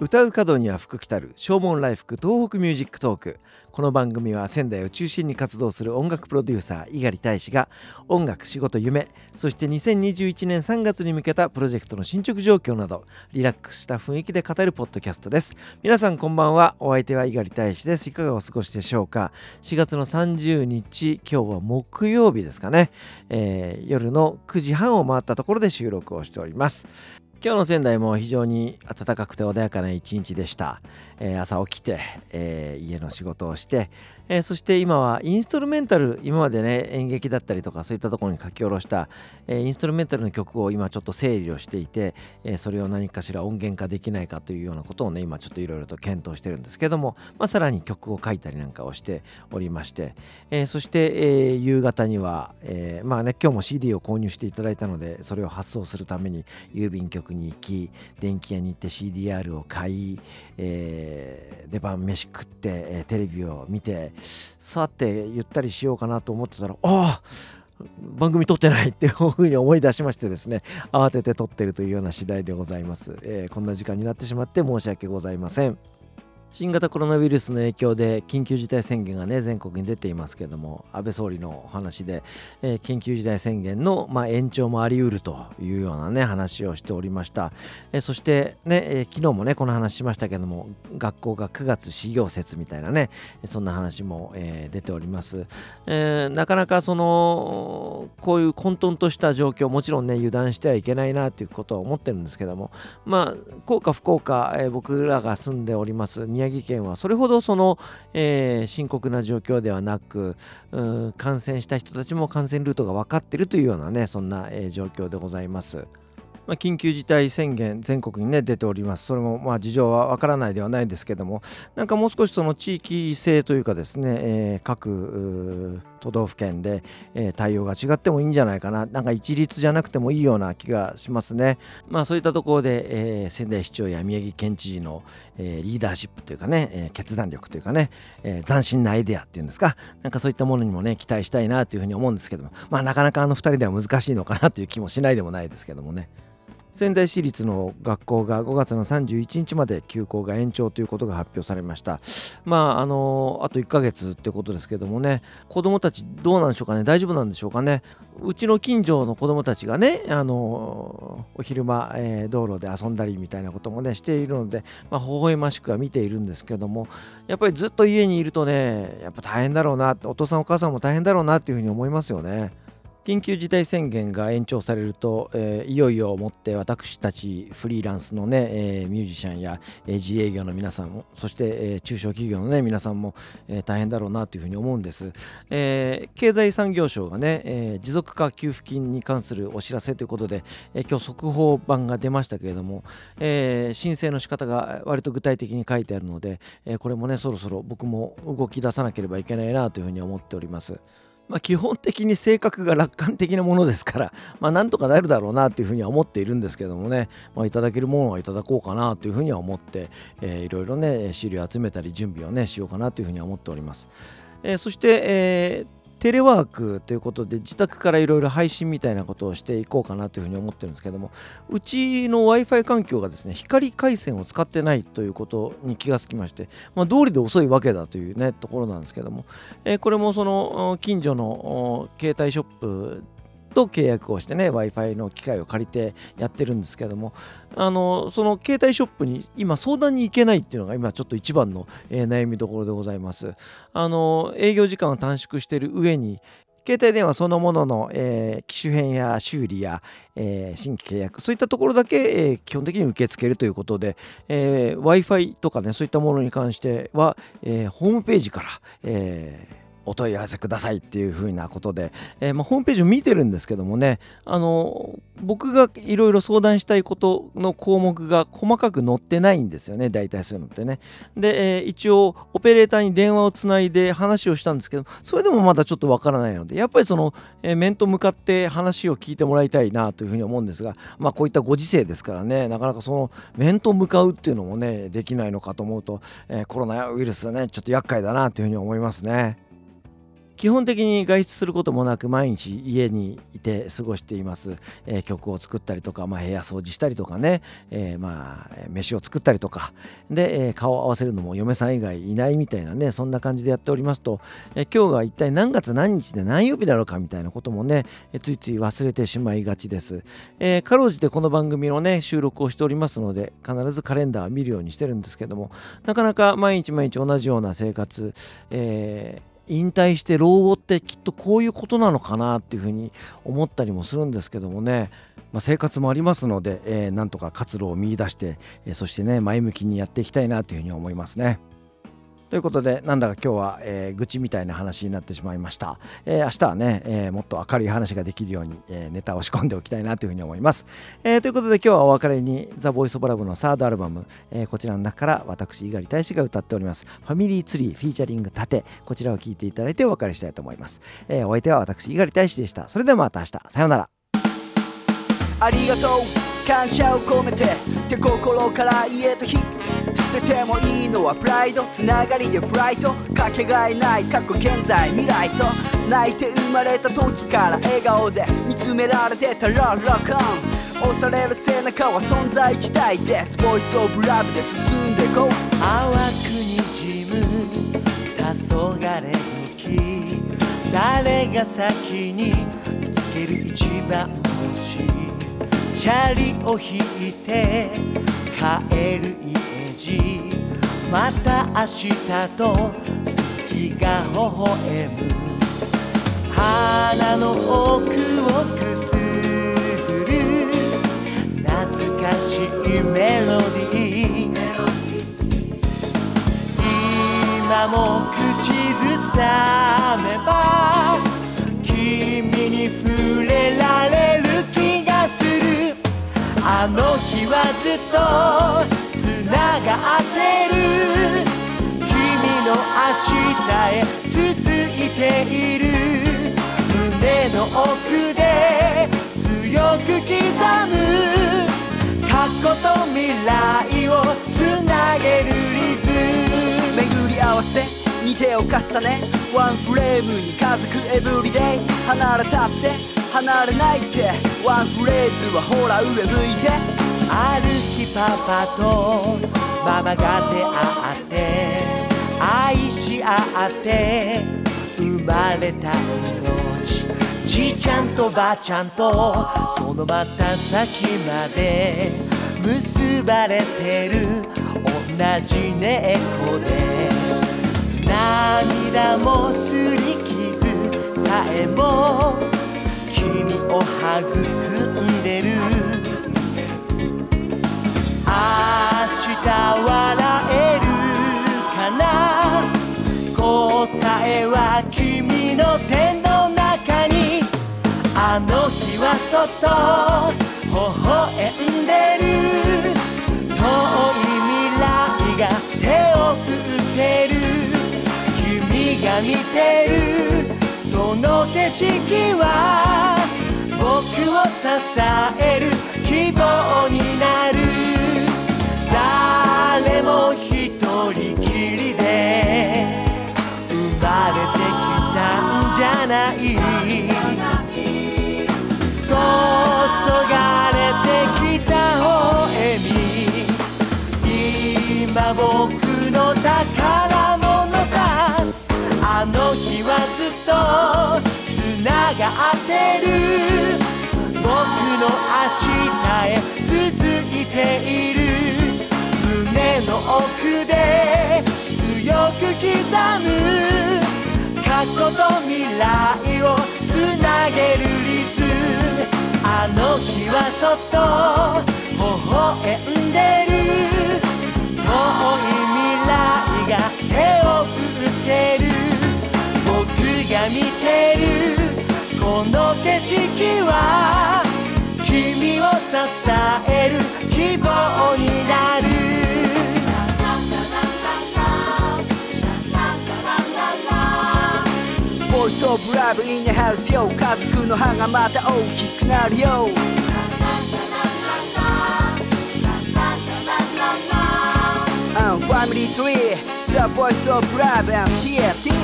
唱う門には福来たる唱門来福東北ミュージックトーク。この番組は仙台を中心に活動する音楽プロデューサー猪狩大使が音楽仕事夢そして2021年3月に向けたプロジェクトの進捗状況などリラックスした雰囲気で語るポッドキャストです。皆さんこんばんはお相手は猪狩大使です。いかがお過ごしでしょうか？4月の30日今日は木曜日ですかね、えー、夜の9時半を回ったところで収録をしております。今日の仙台も非常に暖かくて穏やかな一日でした、えー、朝起きて、えー、家の仕事をしてえー、そして今はインストルメンタル今までね演劇だったりとかそういったところに書き下ろした、えー、インストルメンタルの曲を今ちょっと整理をしていて、えー、それを何かしら音源化できないかというようなことをね今ちょっといろいろと検討してるんですけども、まあ、さらに曲を書いたりなんかをしておりまして、えそして、え夕方には、えまあね今日も CD を購入していただいたのでそれを発送するために郵便局に行き電気屋に行って CDR を買い、え出番飯食って、えテレビを見てさてゆったりしようかなと思ってたらああ番組撮ってないっていうふうに思い出しましてですね慌てて撮ってるというような次第でございます、えー、こんな時間になってしまって申し訳ございません。新型コロナウイルスの影響で緊急事態宣言がね全国に出ていますけども安倍総理のお話で、えー、緊急事態宣言の、まあ、延長もあり得るというようなね話をしておりました、えー、そしてね、えー、昨日もねこの話しましたけども学校が9月始業説みたいなねそんな話も、え出ております、えなかなかそのこういう混沌とした状況もちろんね油断してはいけないなということは思ってるんですけどもまあ幸か不幸か、え僕らが住んでおります宮宮城県はそれほどその、えー、深刻な状況ではなく感染した人たちも感染ルートが分かっているというようなねそんな、えー、状況でございます。まあ、緊急事態宣言全国にね出ております。それもまあ事情はわからないではないですけどもなんかもう少しその地域性というかですね、えー、各都道府県で、えー、対応が違ってもいいんじゃないかな。なんか一律じゃなくてもいいような気がしますね。まあそういったところで、えー、仙台市長や宮城県知事の、えリーダーシップというかね、え決断力というかね、え斬新なアイデアっていうんですか。なんかそういったものにもね期待したいなというふうに思うんですけども。まあなかなかあの2人では難しいのかなという気もしないでもないですけどもね。仙台市立の学校が5月の31日まで休校が延長ということが発表されました。まあ、あのあと1ヶ月ってことですけどもね、子どもたちどうなんでしょうかね、大丈夫なんでしょうかね。うちの近所の子どもたちがね、あのお昼間、えー、道路で遊んだりみたいなこともね、しているので、まあ、微笑ましくは見ているんですけども、やっぱりずっと家にいるとね、やっぱ大変だろうな、お父さんお母さんも大変だろうなっていうふうに思いますよね。緊急事態宣言が延長されると、えー、いよいよもって私たちフリーランスのね、えー、ミュージシャンや、えー、自営業の皆さんもそして、え中小企業のね皆さんも、え大変だろうなというふうに思うんです、え経済産業省がね、え持続化給付金に関するお知らせということで、え今日速報版が出ましたけれども、え申請の仕方が割と具体的に書いてあるので、えこれもねそろそろ僕も動き出さなければいけないなというふうに思っております。まあ、基本的に性格が楽観的なものですから、まあ、なんとかなるだろうなというふうには思っているんですけどもね、まあ、いただけるものはいただこうかなというふうには思って、えー、いろいろね資料集めたり準備をねしようかなというふうには思っております。えー、そして、えーテレワークということで自宅からいろいろ配信みたいなことをしていこうかなというふうに思ってるんですけどもうちの w i f i 環境がですね光回線を使ってないということに気がつきまして、まあ、道理で遅いわけだというねところなんですけども、え、これもその近所の携帯ショップと契約をしてね w i f i の機械を借りてやってるんですけどもあのその携帯ショップに今相談に行けないっていうのが今ちょっと一番の、え、悩みどころでございます。あの営業時間を短縮している上に携帯電話そのものの、えー、機種変や修理や、えー、新規契約そういったところだけ、えー、基本的に受け付けるということで、え w i f i とかねそういったものに関しては、えホームページから、えーお問い合わせくださいっていうふうなことで、えー、まあ、ホームページを見てるんですけどもねあの僕がいろいろ相談したいことの項目が細かく載ってないんですよね大体そういうのってねで、えー、一応オペレーターに電話をつないで話をしたんですけどそれでもまだちょっとわからないのでやっぱりその、え、面と向かって話を聞いてもらいたいなというふうに思うんですがまあこういったご時世ですからねなかなかその面と向かうっていうのもねできないのかと思うと、えコロナウイルスはねちょっと厄介だなというふうに思いますね。基本的に外出することもなく毎日家にいて過ごしています、えー、曲を作ったりとか、まあ、部屋掃除したりとかね、えー、まあ飯を作ったりとか。で、えー、顔を合わせるのも嫁さん以外いないみたいなねそんな感じでやっておりますと、え、今日が一体何月何日で何曜日だろうかみたいなこともね、え、ついつい忘れてしまいがちです、え、かろうじてこの番組のね収録をしておりますので必ずカレンダー見るようにしてるんですけどもなかなか毎日毎日同じような生活、えー引退して老後ってきっとこういうことなのかなっていうふうに思ったりもするんですけどもね、まあ、生活もありますので、えー、なんとか活路を見いだして、えー、そしてね前向きにやっていきたいなというふうに思いますね。ということでなんだか今日は、えー、愚痴みたいな話になってしまいました、えー、明日はね、えー、もっと明るい話ができるように、えネタを仕込んでおきたいなというふうに思います、えということで今日はお別れにザ・ボイス・オブ・ラブのサードアルバム、えこちらの中から私猪狩大使が歌っております。ファミリーツリーフィーチャリング盾こちらを聞いていただいてお別れしたいと思います、えお相手は私猪狩大使でした。それではまた明日。さようなら。ありがとう。感謝を込めて手心から言えた日。ててもいいのはプライドつながりでフライトかけがえない過去現在未来と。泣いて生まれた時から笑顔で見つめられてたらロックオン押される背中は存在自体で。すボイスオブラブで進んでこう淡くにじむ黄昏時誰が先に見つける一番星チャリを引いて帰る家路また明日とすすきが微笑む。鼻の奥をくすぐる。懐かしいメロディー。今も口ずさめば君に触れられる気がする。あの日はずっとの明日へ続いている胸の奥で強く刻む過去と未来をつなげるリズム。巡り合わせに手を重ねワンフレームに家族エブリデイ離れたって離れないってワンフレーズはほら上向いて。ある日パパとママが出会って。愛し合って生まれた命。じいちゃんとばあちゃんとそのまた先まで結ばれてる。同じ猫で。涙もすり傷さえも君を育んでる。明日君の手の中にあの日はそっと微笑んでる。遠い未来が手を振ってる。君が見てる。その景色は僕を支える。がってる。僕の明日へ続いている。胸の奥で強く刻む。過去と未来をつなげるリズム。あの日はそっと微笑んでる。遠い未来が色は君を支える希望になる。ボイスオブラブインハウスよ家族の歯がまた大きくなるよ。ファミリートリー The Voice of Love and TNT